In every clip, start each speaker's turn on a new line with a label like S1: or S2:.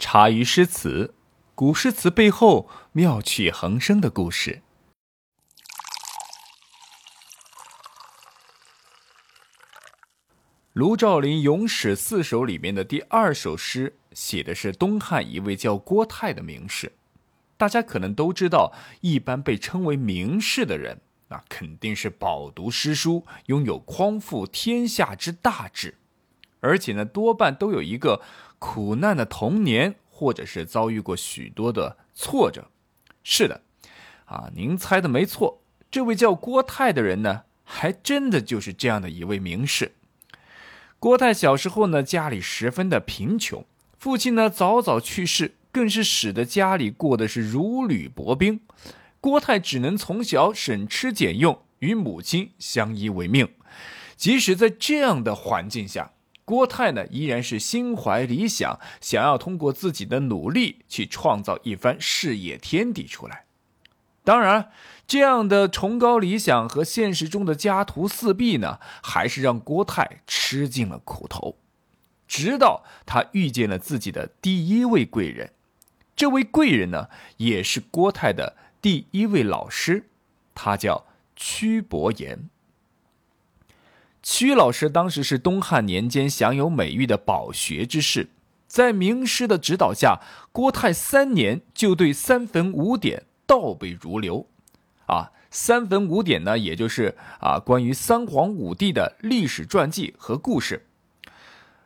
S1: 茶余诗词，古诗词背后妙趣横生的故事。卢照邻《咏史四首》里面的第二首诗，写的是东汉一位叫郭泰的名士。大家可能都知道，一般被称为名士的人，那肯定是饱读诗书，拥有匡复天下之大志，而且呢，多半都有一个。苦难的童年，或者是遭遇过许多的挫折，是的，啊，您猜的没错，这位叫郭泰的人呢，还真的就是这样的一位名士。郭泰小时候呢，家里十分的贫穷，父亲呢早早去世，更是使得家里过的是如履薄冰。郭泰只能从小省吃俭用，与母亲相依为命。即使在这样的环境下，郭泰呢，依然是心怀理想，想要通过自己的努力去创造一番事业天地出来。当然，这样的崇高理想和现实中的家徒四壁呢，还是让郭泰吃尽了苦头。直到他遇见了自己的第一位贵人，这位贵人呢，也是郭泰的第一位老师，他叫屈伯言。屈老师当时是东汉年间享有美誉的饱学之士，在名师的指导下，郭泰三年就对三坟五典倒背如流。啊，三坟五典呢，也就是啊关于三皇五帝的历史传记和故事。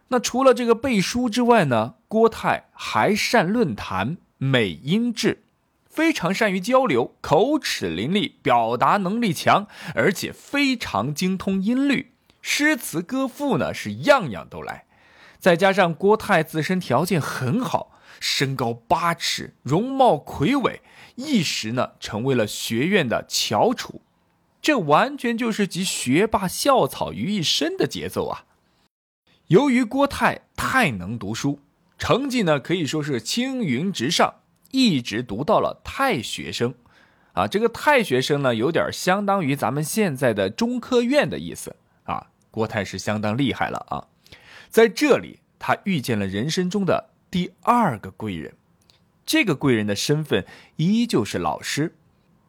S1: 那除了这个背书之外呢，郭泰还善论坛，美音质，非常善于交流，口齿伶俐，表达能力强，而且非常精通音律。诗词歌赋呢是样样都来，再加上郭泰自身条件很好，身高八尺，容貌魁伟，一时呢成为了学院的翘楚，这完全就是集学霸校草于一身的节奏啊！由于郭泰太能读书，成绩呢可以说是青云直上，一直读到了太学生，啊，这个太学生呢有点相当于咱们现在的中科院的意思。郭泰是相当厉害了啊，在这里他遇见了人生中的第二个贵人，这个贵人的身份依旧是老师，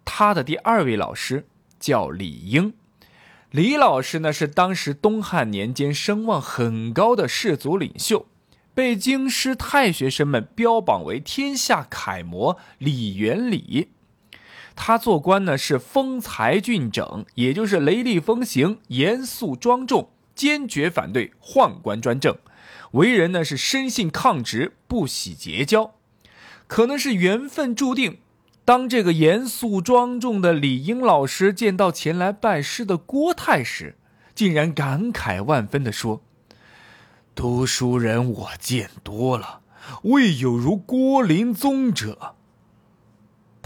S1: 他的第二位老师叫李英，李老师呢是当时东汉年间声望很高的士族领袖，被京师太学生们标榜为天下楷模李元礼。他做官呢是风采俊整，也就是雷厉风行、严肃庄重，坚决反对宦官专政。为人呢是生性抗直，不喜结交。可能是缘分注定，当这个严肃庄重的李英老师见到前来拜师的郭泰时，竟然感慨万分地说：“读书人我见多了，未有如郭林宗者。”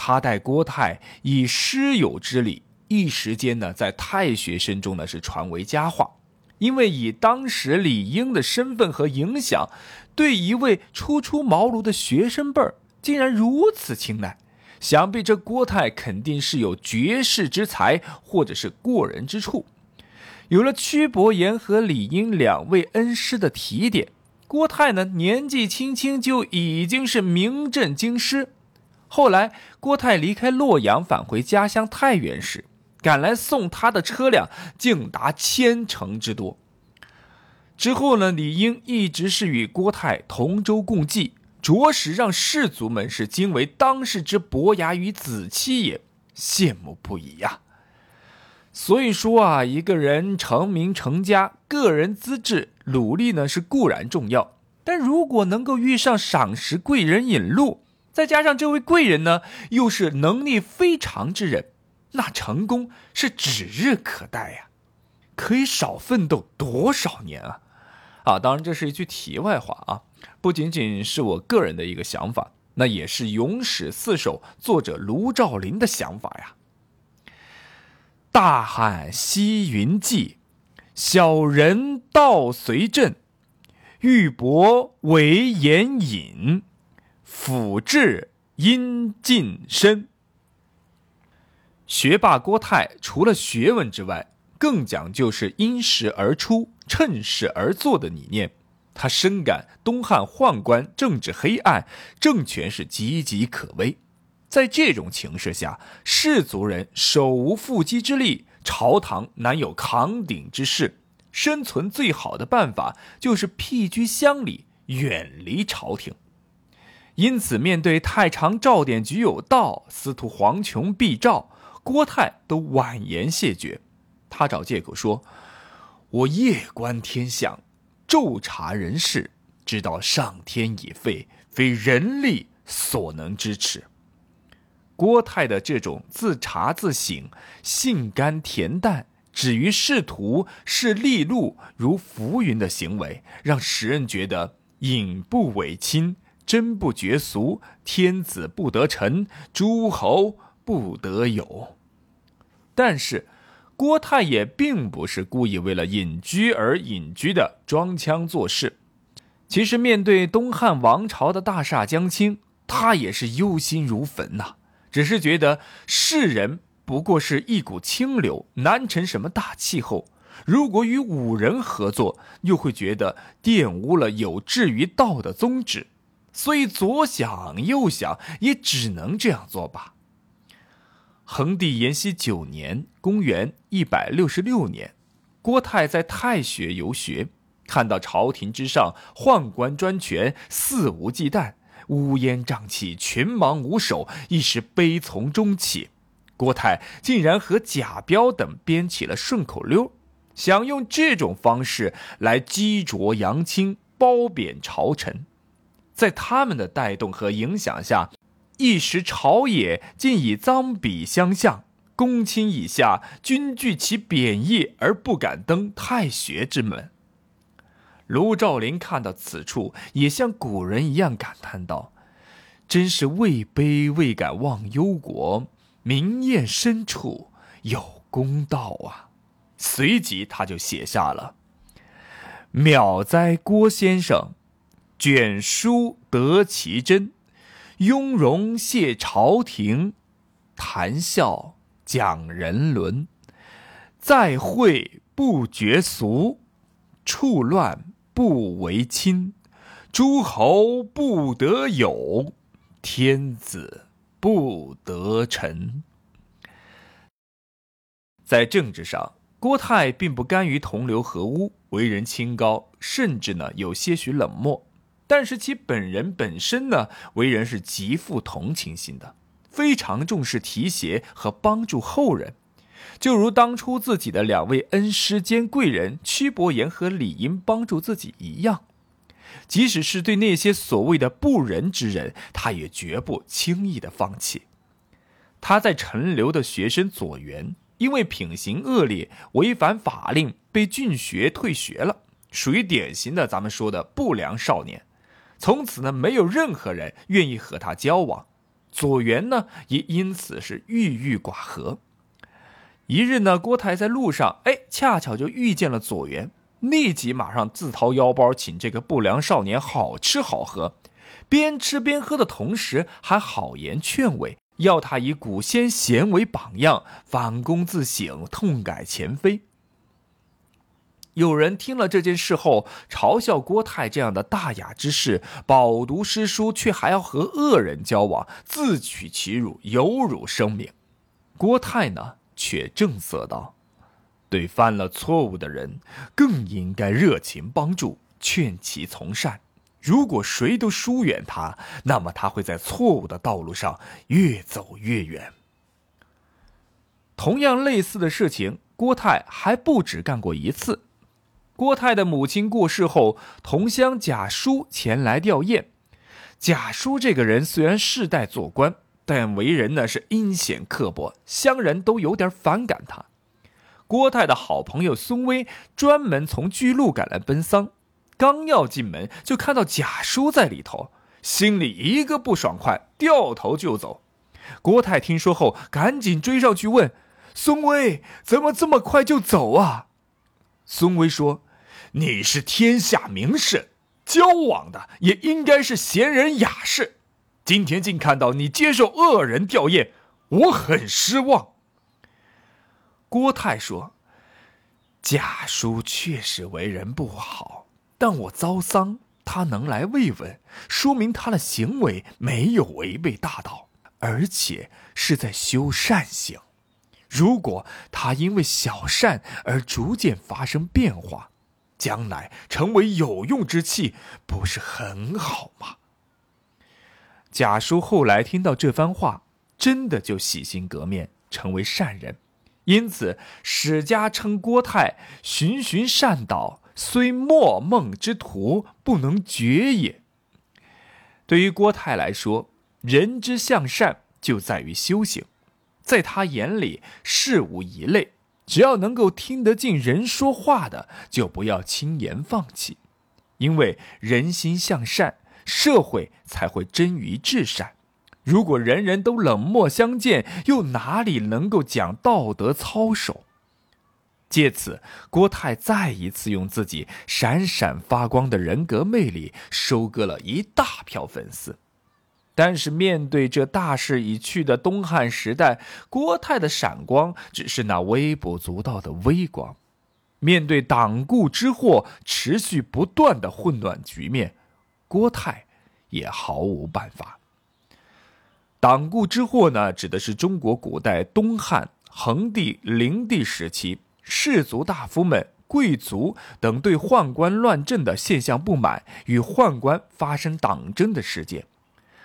S1: 他待郭泰以师友之礼，一时间呢，在太学生中呢是传为佳话。因为以当时李英的身份和影响，对一位初出茅庐的学生辈儿竟然如此青睐，想必这郭泰肯定是有绝世之才，或者是过人之处。有了屈伯言和李英两位恩师的提点，郭泰呢年纪轻轻就已经是名震京师。后来，郭泰离开洛阳返回家乡太原时，赶来送他的车辆竟达千乘之多。之后呢，李英一直是与郭泰同舟共济，着实让士族们是惊为当世之伯牙与子期也，羡慕不已呀。所以说啊，一个人成名成家，个人资质努力呢是固然重要，但如果能够遇上赏识贵人引路。再加上这位贵人呢，又是能力非常之人，那成功是指日可待呀，可以少奋斗多少年啊！啊，当然这是一句题外话啊，不仅仅是我个人的一个想法，那也是《咏史四首》作者卢照邻的想法呀。大汉西云际，小人道随镇，玉帛为言隐。辅至阴尽身。学霸郭泰除了学问之外，更讲究是因时而出、趁势而做的理念。他深感东汉宦官政治黑暗，政权是岌岌可危。在这种情势下，士族人手无缚鸡之力，朝堂难有扛鼎之势。生存最好的办法就是僻居乡里，远离朝廷。因此，面对太常赵典局有道，司徒黄琼必召，郭泰都婉言谢绝。他找借口说：“我夜观天象，昼察人事，知道上天已废，非人力所能支持。”郭泰的这种自查自省、性甘恬淡。止于仕途、视利禄如浮云的行为，让时人觉得隐不为亲，真不绝俗，天子不得臣，诸侯不得有。但是，郭太也并不是故意为了隐居而隐居的装腔作势。其实，面对东汉王朝的大厦将倾，他也是忧心如焚呐。只是觉得世人。不过是一股清流，难成什么大气候。如果与五人合作，又会觉得玷污了有志于道的宗旨，所以左想右想，也只能这样做吧。恒帝延熙九年（公元一百六十六年），郭泰在太学游学，看到朝廷之上宦官专权，肆无忌惮，乌烟瘴气，群盲无首，一时悲从中起。郭泰竟然和贾彪等编起了顺口溜，想用这种方式来激浊扬清、褒贬朝臣。在他们的带动和影响下，一时朝野竟以脏笔相向，公卿以下均惧其贬义而不敢登太学之门。卢照邻看到此处，也像古人一样感叹道：“真是位卑未敢忘忧国。”明艳深处有公道啊！随即他就写下了：“妙哉郭先生，卷书得其真，雍容谢朝廷，谈笑讲人伦，再会不绝俗，处乱不为亲，诸侯不得有，天子。”不得臣。在政治上，郭泰并不甘于同流合污，为人清高，甚至呢有些许冷漠。但是其本人本身呢，为人是极富同情心的，非常重视提携和帮助后人。就如当初自己的两位恩师兼贵人屈伯言和李英帮助自己一样。即使是对那些所谓的不仁之人，他也绝不轻易的放弃。他在陈留的学生左元，因为品行恶劣、违反法令，被郡学退学了，属于典型的咱们说的不良少年。从此呢，没有任何人愿意和他交往。左元呢，也因此是郁郁寡合。一日呢，郭台在路上，哎，恰巧就遇见了左元。立即马上自掏腰包请这个不良少年好吃好喝，边吃边喝的同时还好言劝慰，要他以古先贤为榜样，反躬自省，痛改前非。有人听了这件事后，嘲笑郭泰这样的大雅之士，饱读诗书却还要和恶人交往，自取其辱，有辱生命。郭泰呢，却正色道。对犯了错误的人，更应该热情帮助，劝其从善。如果谁都疏远他，那么他会在错误的道路上越走越远。同样类似的事情，郭泰还不止干过一次。郭泰的母亲过世后，同乡贾叔前来吊唁。贾叔这个人虽然世代做官，但为人呢是阴险刻薄，乡人都有点反感他。郭泰的好朋友孙威专门从巨鹿赶来奔丧，刚要进门，就看到贾叔在里头，心里一个不爽快，掉头就走。郭泰听说后，赶紧追上去问：“孙威，怎么这么快就走啊？”孙威说：“你是天下名士，交往的也应该是贤人雅士，今天竟看到你接受恶人吊唁，我很失望。”郭泰说：“贾叔确实为人不好，但我遭丧，他能来慰问，说明他的行为没有违背大道，而且是在修善行。如果他因为小善而逐渐发生变化，将来成为有用之器，不是很好吗？贾叔后来听到这番话，真的就洗心革面，成为善人。因此，史家称郭泰循循善导，虽莫梦之徒，不能绝也。对于郭泰来说，人之向善就在于修行。在他眼里，事无一类，只要能够听得进人说话的，就不要轻言放弃，因为人心向善，社会才会臻于至善。如果人人都冷漠相见，又哪里能够讲道德操守？借此，郭泰再一次用自己闪闪发光的人格魅力，收割了一大票粉丝。但是，面对这大势已去的东汉时代，郭泰的闪光只是那微不足道的微光；面对党锢之祸持续不断的混乱局面，郭泰也毫无办法。党锢之祸呢，指的是中国古代东汉桓帝、灵帝时期士族大夫们、贵族等对宦官乱政的现象不满，与宦官发生党争的事件。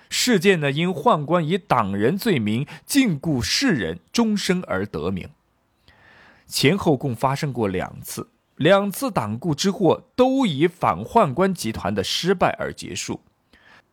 S1: 事件呢，因宦官以党人罪名禁锢士人终生而得名。前后共发生过两次，两次党锢之祸都以反宦官集团的失败而结束。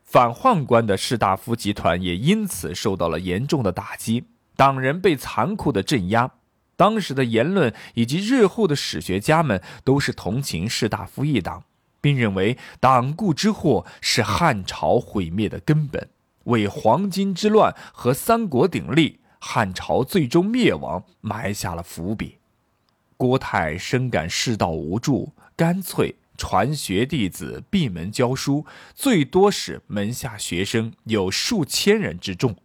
S1: 反宦官的士大夫集团也因此受到了严重的打击，党人被残酷的镇压。当时的言论以及日后的史学家们都是同情士大夫一党，并认为党锢之祸是汉朝毁灭的根本，为黄巾之乱和三国鼎立、汉朝最终灭亡埋下了伏笔。郭泰深感世道无助，干脆。传学弟子闭门教书，最多使门下学生有数千人之众。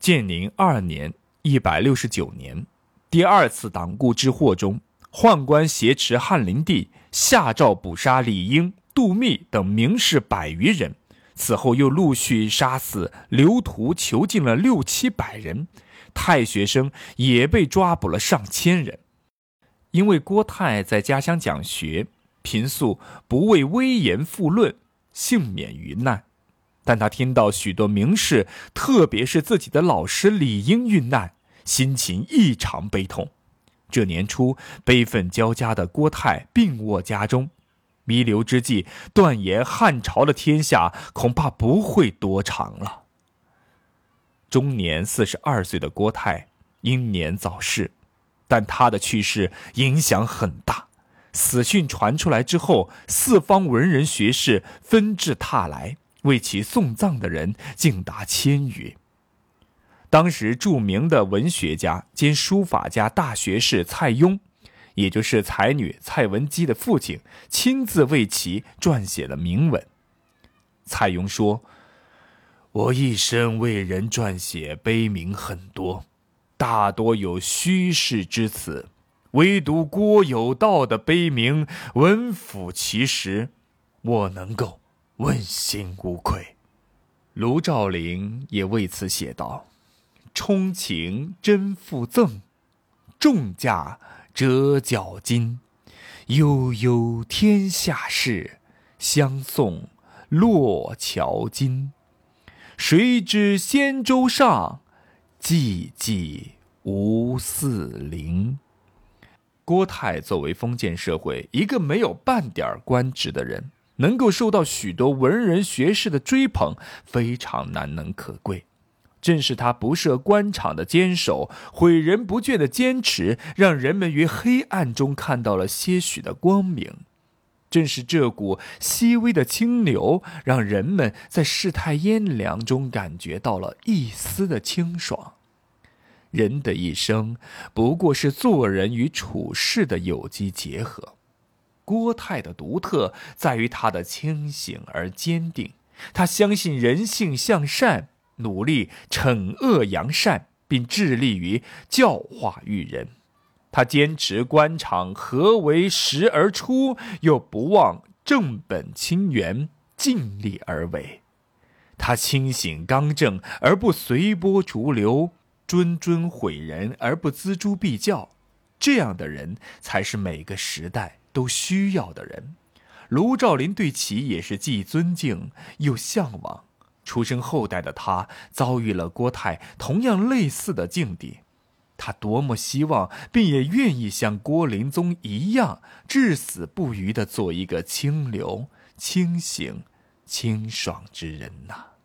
S1: 建宁二年（一百六十九年），第二次党锢之祸中，宦官挟持汉灵帝，下诏捕杀李英、杜密等名士百余人。此后又陆续杀死、刘图囚禁了六七百人，太学生也被抓捕了上千人。因为郭泰在家乡讲学。平素不为威严负论，幸免于难。但他听到许多名士，特别是自己的老师李英遇难，心情异常悲痛。这年初，悲愤交加的郭泰病卧家中，弥留之际，断言汉朝的天下恐怕不会多长了。终年四十二岁的郭泰英年早逝，但他的去世影响很大。死讯传出来之后，四方文人学士纷至沓来为其送葬的人竟达千余。当时著名的文学家兼书法家大学士蔡邕，也就是才女蔡文姬的父亲，亲自为其撰写了铭文。蔡邕说：“我一生为人撰写碑铭很多，大多有虚饰之词。”唯独郭有道的碑铭文符其实，我能够问心无愧。卢照邻也为此写道：“充情真附赠，重价折角金。悠悠天下事，相送洛桥金。谁知仙舟上，寂寂无四邻。”郭泰作为封建社会一个没有半点官职的人，能够受到许多文人学士的追捧，非常难能可贵。正是他不设官场的坚守，诲人不倦的坚持，让人们于黑暗中看到了些许的光明。正是这股细微的清流，让人们在世态炎凉中感觉到了一丝的清爽。人的一生不过是做人与处事的有机结合。郭泰的独特在于他的清醒而坚定，他相信人性向善，努力惩恶扬善，并致力于教化育人。他坚持官场何为实而出，又不忘正本清源，尽力而为。他清醒刚正而不随波逐流，谆谆毁人而不锱铢必较。这样的人才是每个时代都需要的人。卢照邻对其也是既尊敬又向往。出生后代的他遭遇了郭泰同样类似的境地，他多么希望，并也愿意像郭林宗一样至死不渝的做一个清流、清醒、清爽之人呐！